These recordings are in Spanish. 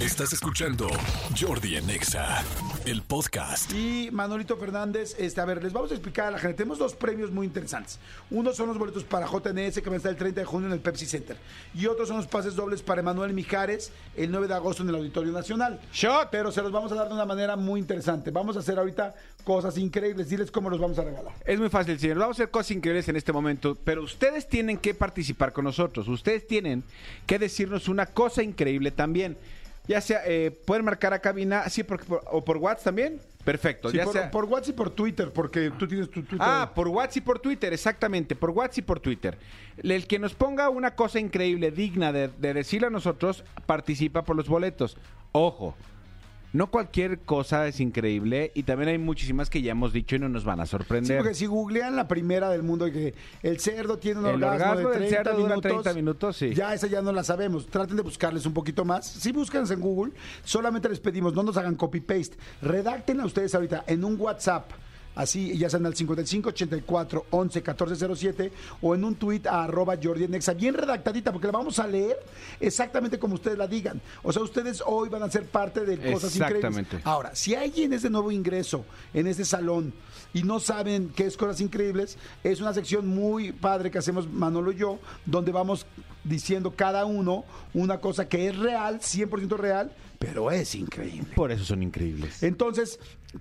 Estás escuchando Jordi en Exa, el podcast. Y Manolito Fernández, este, a ver, les vamos a explicar a la gente. Tenemos dos premios muy interesantes. Uno son los boletos para JNS que van a estar el 30 de junio en el Pepsi Center. Y otros son los pases dobles para Emanuel Mijares el 9 de agosto en el Auditorio Nacional. Shot. Pero se los vamos a dar de una manera muy interesante. Vamos a hacer ahorita cosas increíbles. Diles cómo los vamos a regalar. Es muy fácil, señor. Vamos a hacer cosas increíbles en este momento, pero ustedes tienen que participar con nosotros. Ustedes tienen que decirnos una cosa increíble también. Ya sea, eh, pueden marcar a cabina, sí, por, por- o por WhatsApp también. Perfecto. Sí, ya por, sea- por WhatsApp y por Twitter, porque tú tienes tu Twitter. Ah, por WhatsApp y por Twitter, exactamente, por WhatsApp y por Twitter. El que nos ponga una cosa increíble, digna de, de decirle a nosotros, participa por los boletos. Ojo, no cualquier cosa es increíble y también hay muchísimas que ya hemos dicho y no nos van a Sí, sorprender. porque si googlean la primera del mundo y que el cerdo tiene un El orgasmo, orgasmo de del 30 cerdo dura minutos, 30 minutos, sí. Ya esa ya no la sabemos. Traten de buscarles un poquito más. Si buscan en Google, solamente les pedimos, no nos hagan copy paste. Redáctenla ustedes ahorita en un WhatsApp. Así, ya sean al 55 84 11 14 07 o en un tweet a arroba Jordi en Exa, bien redactadita, porque la vamos a leer exactamente como ustedes la digan. O sea, ustedes hoy van a ser parte de cosas increíbles. Exactamente. Ahora, si alguien es de nuevo ingreso en este salón y no saben qué es Cosas Increíbles, es una sección muy padre que hacemos Manolo y yo, donde vamos diciendo cada uno una cosa que es real, 100% real, pero es increíble. Por eso son increíbles. Entonces,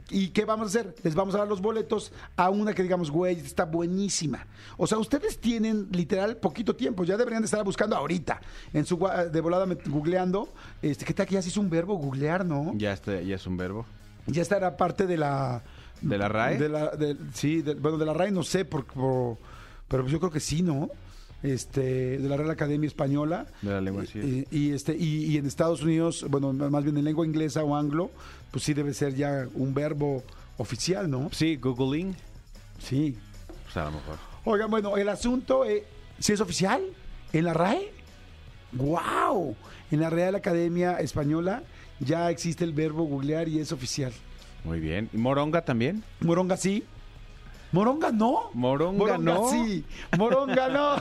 ¿y qué vamos a hacer? Les vamos a dar los boletos a una que digamos, güey, está buenísima. O sea, ustedes tienen literal poquito tiempo, ya deberían de estar buscando ahorita, en su de volada googleando. Este, ¿Qué tal que ya se hizo un verbo googlear, no? Ya, está, ya es un verbo. Ya esta era parte de la... ¿De la RAE? De la, de- sí, de- bueno, de la RAE no sé, por, por- pero yo creo que sí, ¿no? Este, de la Real Academia Española. De la lengua, sí. Y, y, este, y, y en Estados Unidos, bueno, más bien en lengua inglesa o anglo, pues sí debe ser ya un verbo oficial, ¿no? Sí, googling. Sí. Pues a lo mejor. Oigan, bueno, el asunto, eh, ¿sí es oficial? ¿En la RAE? ¡Wow! En la Real Academia Española ya existe el verbo googlear y es oficial. Muy bien. ¿Y moronga también? Moronga sí. Moronga no. Moronga no. sí. Moronga no.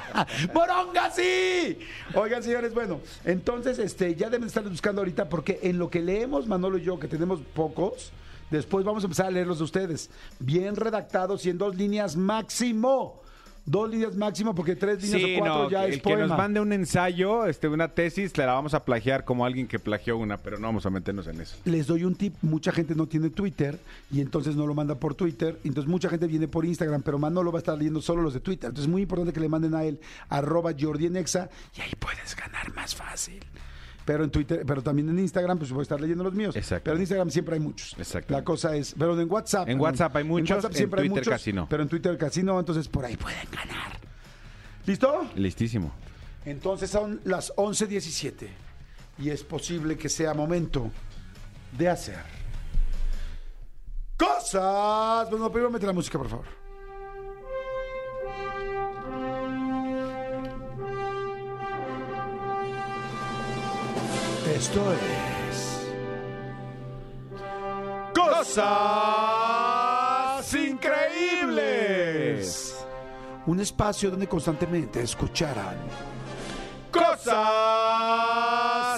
Moronga sí. Oigan, señores, bueno, entonces este ya deben estar buscando ahorita porque en lo que leemos Manolo y yo, que tenemos pocos, después vamos a empezar a leer los de ustedes. Bien redactados y en dos líneas máximo. Dos líneas máximo porque tres líneas Sí, o cuatro no, ya el es que poema. nos mande un ensayo, este, una tesis, la vamos a plagiar como alguien que plagió una, pero no vamos a meternos en eso. les doy un tip, mucha gente no tiene Twitter y entonces no lo manda por Twitter, entonces mucha gente viene por Instagram, pero Manolo va a estar leyendo solo los de Twitter, entonces es muy importante que le manden a él arroba Jordi en Exa, y ahí puedes ganar más fácil. Pero en Twitter, pero también en Instagram, pues voy a estar leyendo los míos. Exacto. Pero en Instagram siempre hay muchos. Exacto. La cosa es, pero en WhatsApp. En WhatsApp hay muchos, en siempre hay Twitter muchos, casi no. Pero en Twitter casi no, entonces por ahí pueden ganar. ¿Listo? Listísimo. Entonces son las 11.17 y es posible que sea momento de hacer cosas. Bueno, primero mete la música, por favor. Esto es Cosas Increíbles. Un espacio donde constantemente escucharán ¡Cosas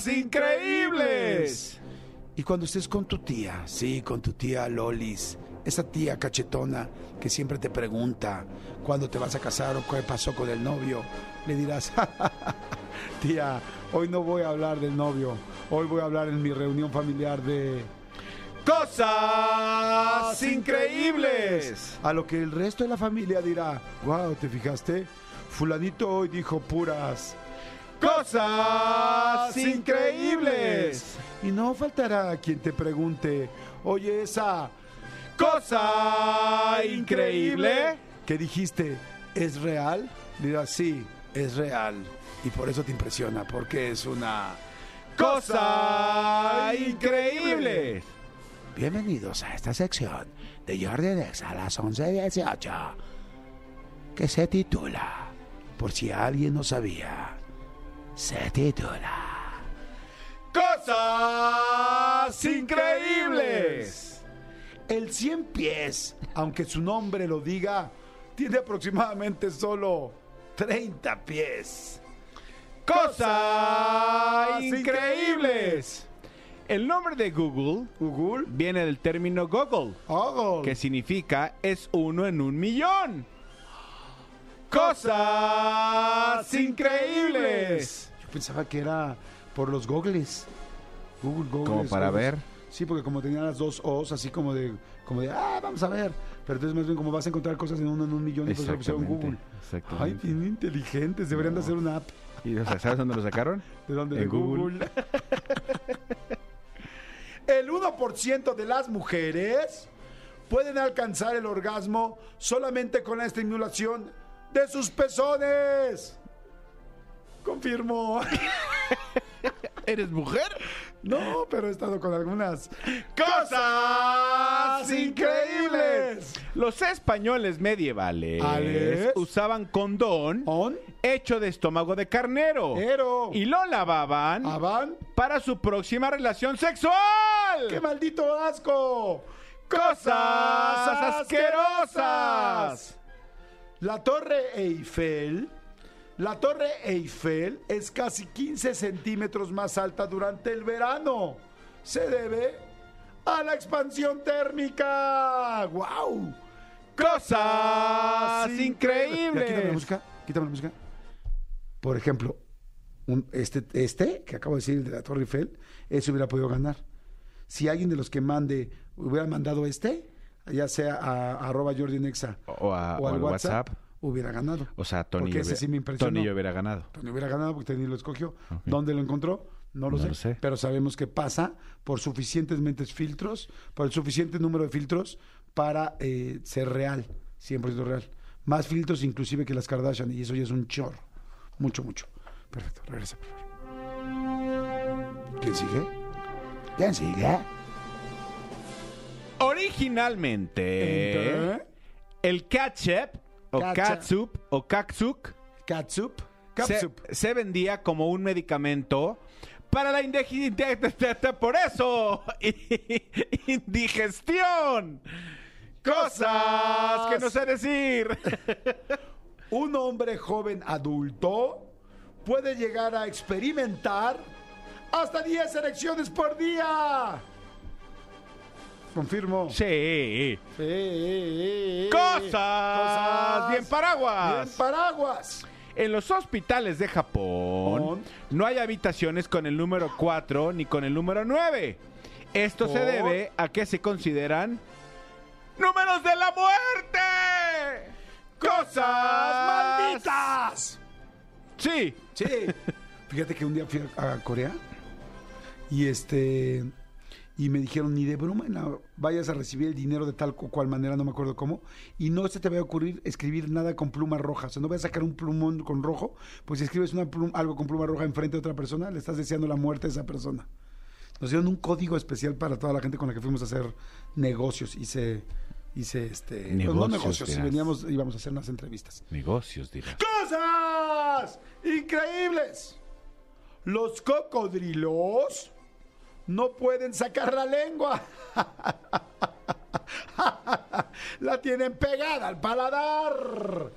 increíbles! Y cuando estés con tu tía, sí, con tu tía Lolis, esa tía cachetona que siempre te pregunta cuándo te vas a casar o qué pasó con el novio, le dirás, tía, hoy no voy a hablar del novio, hoy voy a hablar en mi reunión familiar de... ¡Cosas increíbles! A lo que el resto de la familia dirá, wow, ¿te fijaste? Fulanito hoy dijo puras... ¡Cosas increíbles! Y no faltará quien te pregunte, oye, esa ¡Cosa increíble! que dijiste, ¿es real? Dirás, sí, es real. Y por eso te impresiona, porque es una... ¡Cosa increíble! Bienvenidos a esta sección de Jordi Dex a las 11.18, que se titula, por si alguien no sabía, se titula... ¡Cosas increíbles! El 100 pies, aunque su nombre lo diga, tiene aproximadamente solo 30 pies. Cosas increíbles. El nombre de Google Google. viene del término Google, Google. que significa es uno en un millón. Cosas increíbles. Yo pensaba que era por los gogles. Google, Google. Como para ver. Sí, porque como tenía las dos O's, así como de, como de, ah, vamos a ver. Pero entonces más bien como vas a encontrar cosas en uno en un millón pues pusieron Exactamente, Google. Ay, bien inteligentes. Deberían de hacer una app. ¿Y o sea, sabes dónde lo sacaron? ¿De dónde? En de Google. Google. el 1% de las mujeres pueden alcanzar el orgasmo solamente con la estimulación de sus pezones. Confirmo. ¿Eres mujer? No, pero he estado con algunas ¡Cosas increíbles! Los españoles medievales ¿Ales? usaban condón On, hecho de estómago de carnero ero, y lo lavaban avan. para su próxima relación sexual. ¡Qué maldito asco! ¡Cosas asquerosas! La Torre Eiffel. La Torre Eiffel es casi 15 centímetros más alta durante el verano. Se debe a la expansión térmica. ¡Wow! ¡Cosas increíbles! Quítame la música. Quítame la música. Por ejemplo, un- este, este que acabo de decir de la Torre Eiffel, ese hubiera podido ganar. Si alguien de los que mande hubiera mandado este, ya sea a, a arroba Jordi Nexa O a- o al WhatsApp. hubiera ganado. O sea, Tony, Porque ese hubiera- sí me impresionó. Tony yo hubiera ganado. Tony hubiera ganado porque Tony lo escogió. ¿Dónde lo encontró? No lo, No sé, lo sé. Pero sabemos que pasa por suficientes mentes filtros, por el suficiente número de filtros para eh, ser real, 100% real. Más filtros inclusive que las Kardashian y eso ya es un chorro. Mucho, mucho. Perfecto, regresa. por favor. ¿Quién sigue? ¿Quién sigue? Originalmente, el ketchup o Ketchup. catsup o kaksuk Catsup. se, se vendía como un medicamento para la indigestión. Por eso, indigestión. Cosas que no sé decir. Un hombre joven adulto puede llegar a experimentar hasta 10 erecciones por día. Confirmo. Sí. Sí. Cosas. Bien paraguas. Bien paraguas. En los hospitales de Japón no hay habitaciones con el número 4 ni con el número 9. Esto se debe a que se consideran números de la muerte. Cosas malditas. Sí. Sí. Fíjate que un día fui a, Corea y este y me dijeron ni de broma vayas a recibir el dinero de tal o cual manera, no me acuerdo cómo, y no se te va a ocurrir escribir nada con pluma roja, o sea, no vas a sacar un plumón con rojo, pues si escribes una plum- algo con pluma roja enfrente de otra persona, le estás deseando la muerte a esa persona. Nos dieron un código especial para toda la gente con la que fuimos a hacer negocios, hice hice este pues, no Negocios, negocios, dirás. veníamos íbamos a hacer unas entrevistas. Negocios, dirás. ¡Cosas increíbles! Los cocodrilos no pueden sacar la lengua. la tienen pegada al paladar.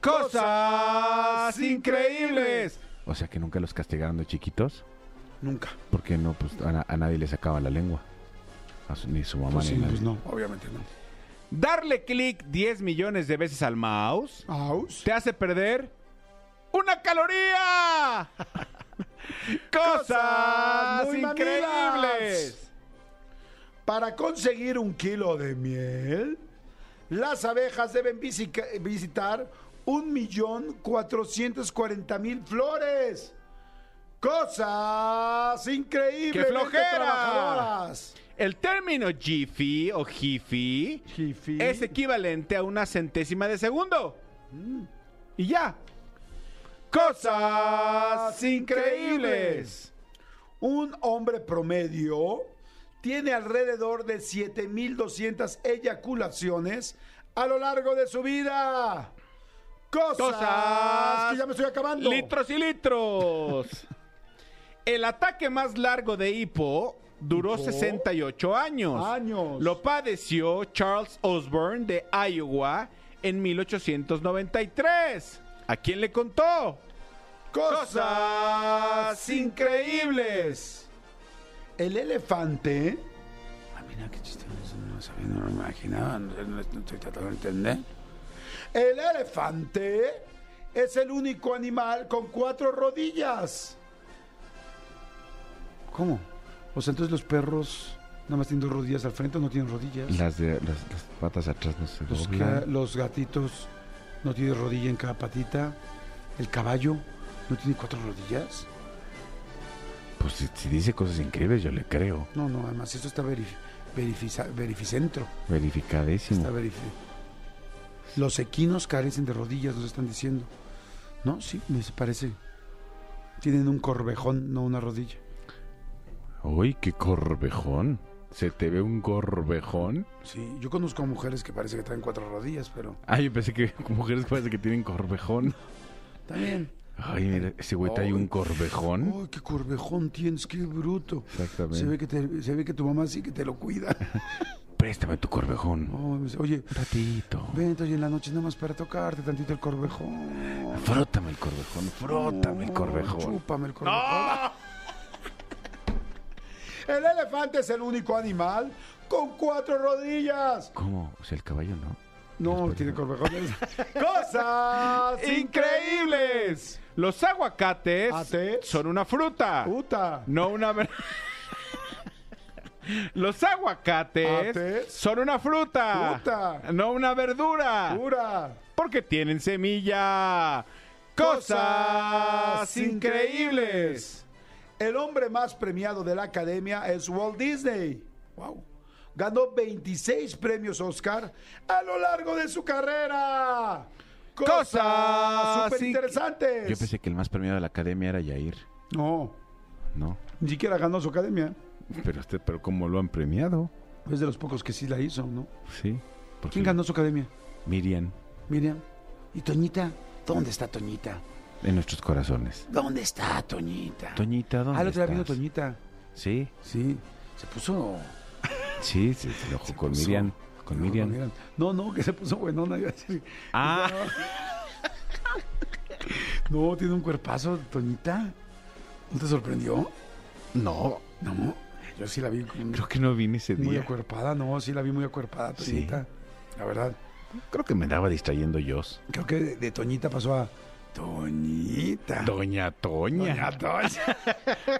Cosas increíbles. O sea que nunca los castigaron de chiquitos. Nunca. Porque no, pues a, na- a nadie le sacaban la lengua. A su- ni su mamá Pues ni sí, nadie. pues no, obviamente no. Darle clic 10 millones de veces al mouse Aus. te hace perder una caloría. Cosas muy increíbles. Para conseguir un kilo de miel, las abejas deben visitar un millón cuatrocientos cuarenta mil flores. Cosas increíbles. ¡Qué flojera! El término jiffy o jiffy Jiffy. es equivalente a una centésima de segundo. Y ya. Cosas increíbles. Un hombre promedio tiene alrededor de 7200 eyaculaciones a lo largo de su vida. Cosas, Cosas. que ya me estoy acabando. Litros y litros. El ataque más largo de hipo duró ¿Hipo? 68 años. Años. Lo padeció Charles Osborne de Iowa en 1893. ¿A quién le contó? Cosas increíbles. El elefante. Ah, mira qué chistoso. No sabía, no lo imaginaba. No, no estoy tratando de entender. El elefante es el único animal con cuatro rodillas. ¿Cómo? O sea, entonces los perros nada más tienen dos rodillas al frente o no tienen rodillas. Las, de, las, las patas atrás no se Los, doblan. los gatitos no tienen rodilla en cada patita. El caballo no tiene cuatro rodillas. Pues si, si dice cosas increíbles, yo le creo. No, no, además esto está verif- verifica- verificentro. Verificadísimo. Está verifi- Los equinos carecen de rodillas, nos están diciendo. No, sí, me parece. Tienen un corvejón, no una rodilla. Uy, qué corvejón. ¿Se te ve un corvejón? Sí, yo conozco a mujeres que parece que traen cuatro rodillas, pero Ah, yo pensé que mujeres parece que tienen corvejón. también. Ay, mira, ese güey trae un corvejón. ¡Ay, qué corvejón tienes! ¡Qué bruto! Exactamente. Se ve, que te- se ve que tu mamá sí que te lo cuida. Préstame tu corvejón. Oh, Oye, Un ratito. vente hoy en la noche nada más para tocarte tantito el corvejón. Frótame el corvejón, frótame el corvejón. Chúpame el corvejón. El elefante es el único animal con cuatro rodillas. ¿Cómo? O sea, el caballo no. No, tiene corvejones. ¡Cosas ¡Increíbles! Los aguacates ¿Ate? son una fruta, ¡Puta! no una ver- Los aguacates ¿Ate? son una fruta, Fruta. no una verdura, ¡Pura! porque tienen semilla. Cosas increíbles. El hombre más premiado de la academia es Walt Disney. Wow. Ganó 26 premios Oscar a lo largo de su carrera. Cosas súper inc- interesantes. Yo pensé que el más premiado de la academia era Yair. No, No, ni siquiera ganó su academia. pero este, pero cómo lo han premiado, Es de los pocos que sí la hizo, ¿no? sí. ¿Quién ganó su academia? Miriam Miriam. ¿Y Toñita? ¿Dónde está Toñita? En nuestros corazones. ¿Dónde está Toñita? Toñita, ¿dónde Ah, vino estás? Toñita. Sí, Sí, se puso... sí, se, se enojó con puso- Miriam. Con No, Miriam. No, no, que se puso buenona. iba a decir. Ah, No, tiene un cuerpazo, Toñita. ¿No te sorprendió? no, No, yo sí la vi con- creo que no vine ese muy día. acuerpada, no, sí la vi muy acuerpada, Sí. Toñita. La verdad. Creo que me andaba distrayendo yo. Creo que de, de Toñita pasó a Toñita. Doña Toña. Doña Toña.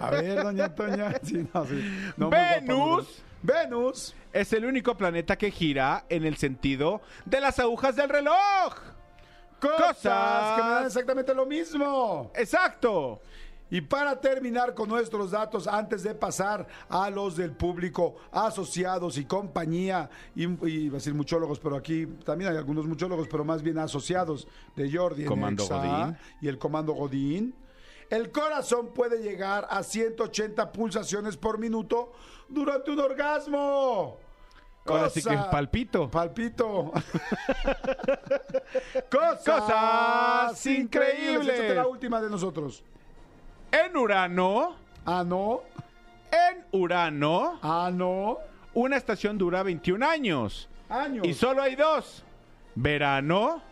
A ver, Doña Toña. Sí, no, sí. No, muy guapa, muy Venus. Venus. es el único planeta que gira en el sentido de las agujas del reloj. Cosas que me dan exactamente lo mismo. Exacto. Y para terminar con nuestros datos, antes de pasar a los del público, asociados y compañía, y, y iba a decir muchólogos, pero aquí también hay algunos muchólogos, pero más bien asociados de Jordi Comando Exa Godín. y el Comando Godín. El corazón puede llegar a 180 pulsaciones por minuto durante un orgasmo. Ahora sí que palpito. Palpito. Cosas, Cosas increíbles. Esta es la última de nosotros. En Urano, Ah, no. en Urano, Ah, no. una estación dura 21 años. Años. Y solo hay dos. Verano,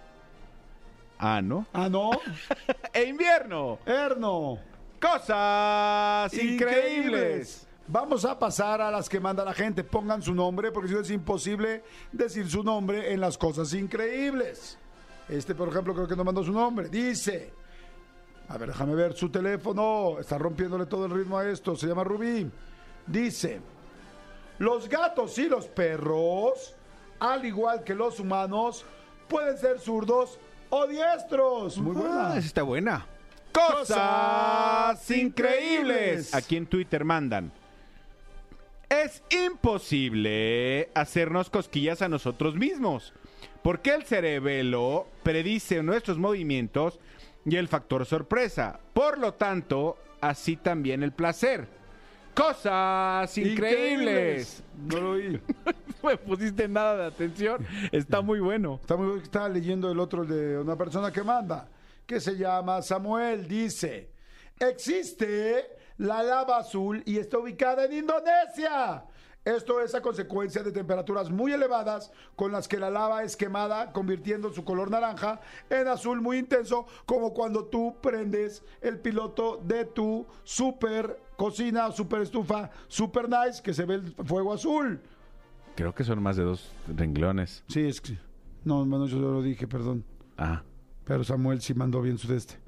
ano, Ah, no. e invierno. Erno. Cosas increíbles. Vamos a pasar a las que manda la gente. Pongan su nombre, porque si no es imposible decir su nombre en las cosas increíbles. Este, por ejemplo, creo que no mandó su nombre. Dice. A ver, déjame ver su teléfono. Está rompiéndole todo el ritmo a esto. Se llama Rubí. Dice. Los gatos y los perros, al igual que los humanos, pueden ser zurdos o diestros. Muy buena. Ah, está buena. Cosas increíbles. Aquí en Twitter mandan. Es imposible hacernos cosquillas a nosotros mismos, porque el cerebelo predice nuestros movimientos y el factor sorpresa. Por lo tanto, así también el placer. Cosas increíbles. No lo oí. No me pusiste nada de atención. Está muy bueno. Está muy- Estaba leyendo el otro de una persona que manda, que se llama Samuel. Dice: Existe la lava azul y está ubicada en Indonesia. Esto es a consecuencia de temperaturas muy elevadas con las que la lava es quemada, convirtiendo su color naranja en azul muy intenso, como cuando tú prendes el piloto de tu super cocina, super estufa, super nice, que se ve el fuego azul. Creo que son más de dos renglones. Sí, es que... No, bueno, yo lo dije, perdón. Ah. Pero Samuel sí mandó bien su de este.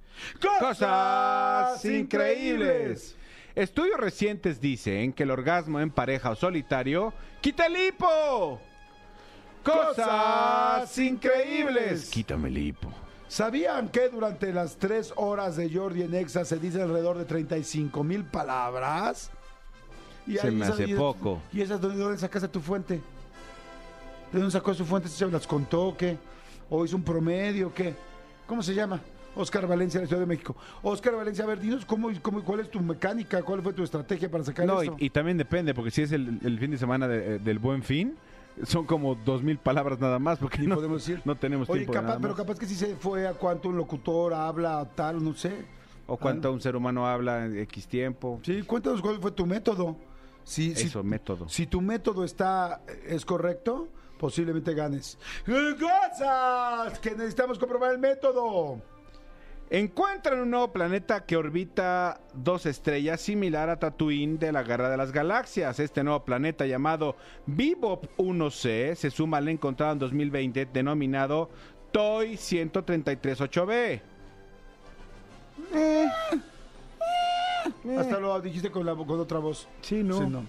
Cosas increíbles. Estudios recientes dicen que el orgasmo en pareja o solitario quita el hipo. Cosas increíbles. Quítame el hipo. ¿Sabían que durante las tres horas de Jordi en Exa se dice alrededor de 35 mil palabras? Y Se ahí me hace y- poco. ¿Y esas de dónde sacaste tu fuente? ¿De dónde sacó su fuente? ¿Se las contó qué? ¿O hizo un promedio o qué? ¿Cómo se llama? Oscar Valencia, de la Ciudad de México. Oscar Valencia, a ver, dinos cómo, cómo- cuál es tu mecánica, cuál fue tu estrategia para sacar No, y, esto. y también depende, porque si es el, el fin de semana de- del buen fin, son como dos mil palabras nada más, porque Y no, podemos decir. no tenemos Oye, tiempo de capaz, nada pero más. capaz que sí se fue a cuánto un locutor habla, tal, no sé. O cuánto un ser humano habla en X tiempo. Sí, cuéntanos cuál fue tu método. Si, si- Eso, método. Si tu método está es correcto, posiblemente ganes. ¡Cosas! Que necesitamos comprobar el método. Encuentran un nuevo planeta que orbita dos estrellas similar a Tatooine de la Guerra de las Galaxias. Este nuevo planeta llamado Bebop 1C se suma al encontrado en 2020 denominado TOI 133-8B. Hasta lo dijiste con, la, con otra voz. Eh. Sí, no.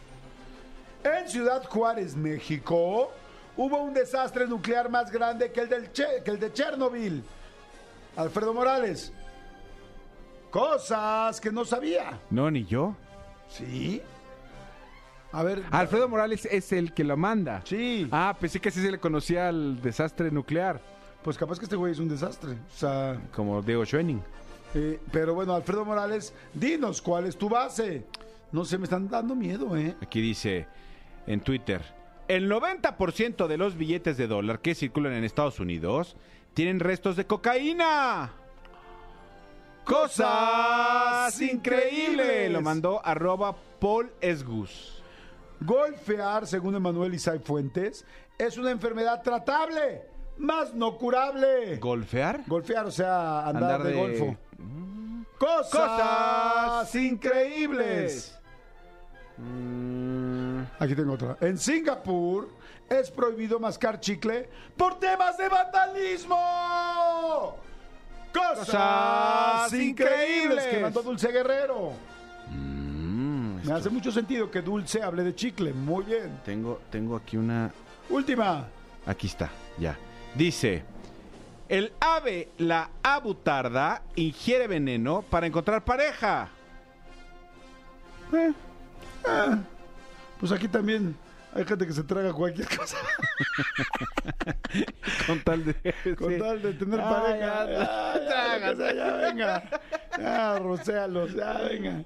En Ciudad Juárez, México, hubo un desastre nuclear más grande que el, del Che- que el de Chernobyl. Alfredo Morales. Cosas que no sabía. No, ni yo. ¿Sí? A ver. Alfredo Morales es el que lo manda. Sí. Ah, pensé que así se le conocía al desastre nuclear, Pues capaz que este güey es un desastre. O sea. como Diego Schoening. Eh, pero bueno, Alfredo Morales, dinos cuál es tu base. No sé, me están dando miedo, ¿eh? Aquí dice en Twitter, el 90% de los billetes de dólar que circulan en Estados Unidos tienen restos de cocaína. Cosas increíbles. Lo mandó arroba Paul Esgus. Golfear, según Emanuel Isai Fuentes, es una enfermedad tratable, más no curable. ¿Golfear? Golfear, o sea, andar, Andar de, de- golfo. Cosas, Cosas increíbles. Mm, Aquí tengo otra. En Singapur es prohibido mascar chicle por temas de vandalismo. Cosas, Cosas increíbles increíbles. que mandó Dulce Guerrero. mm, Me hace mucho sentido que Dulce hable de chicle. Muy bien. tengo, tengo aquí una... Última. Aquí está, ya. Dice, el ave, la abutarda, ingiere veneno para encontrar pareja. Pues aquí también hay gente que se traga cualquier cosa Con tal de... con sí. tal de tener Ah, pareja. ya, Ya, ya, ya, ya, ya, venga. Ya, rocéalos, ya, venga.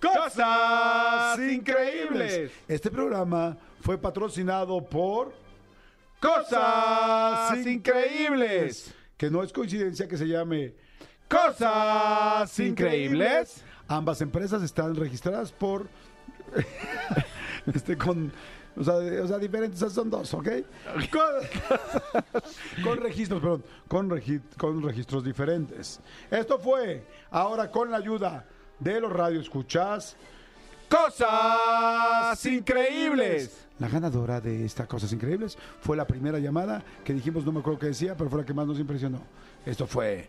Cosas increíbles. Este programa fue patrocinado por Cosas increíbles. Que no es coincidencia que se llame Cosas increíbles. Ambas empresas están registradas por. Este, con. O sea, de- o sea, diferentes, o sea, son dos, ¿ok? Con, con registros, perdón, con, regi- con registros diferentes. Esto fue, ahora con la ayuda de los radioescuchas, Cosas increíbles. La ganadora de estas cosas increíbles fue la primera llamada que dijimos, no me acuerdo qué decía, pero fue la que más nos impresionó. Esto fue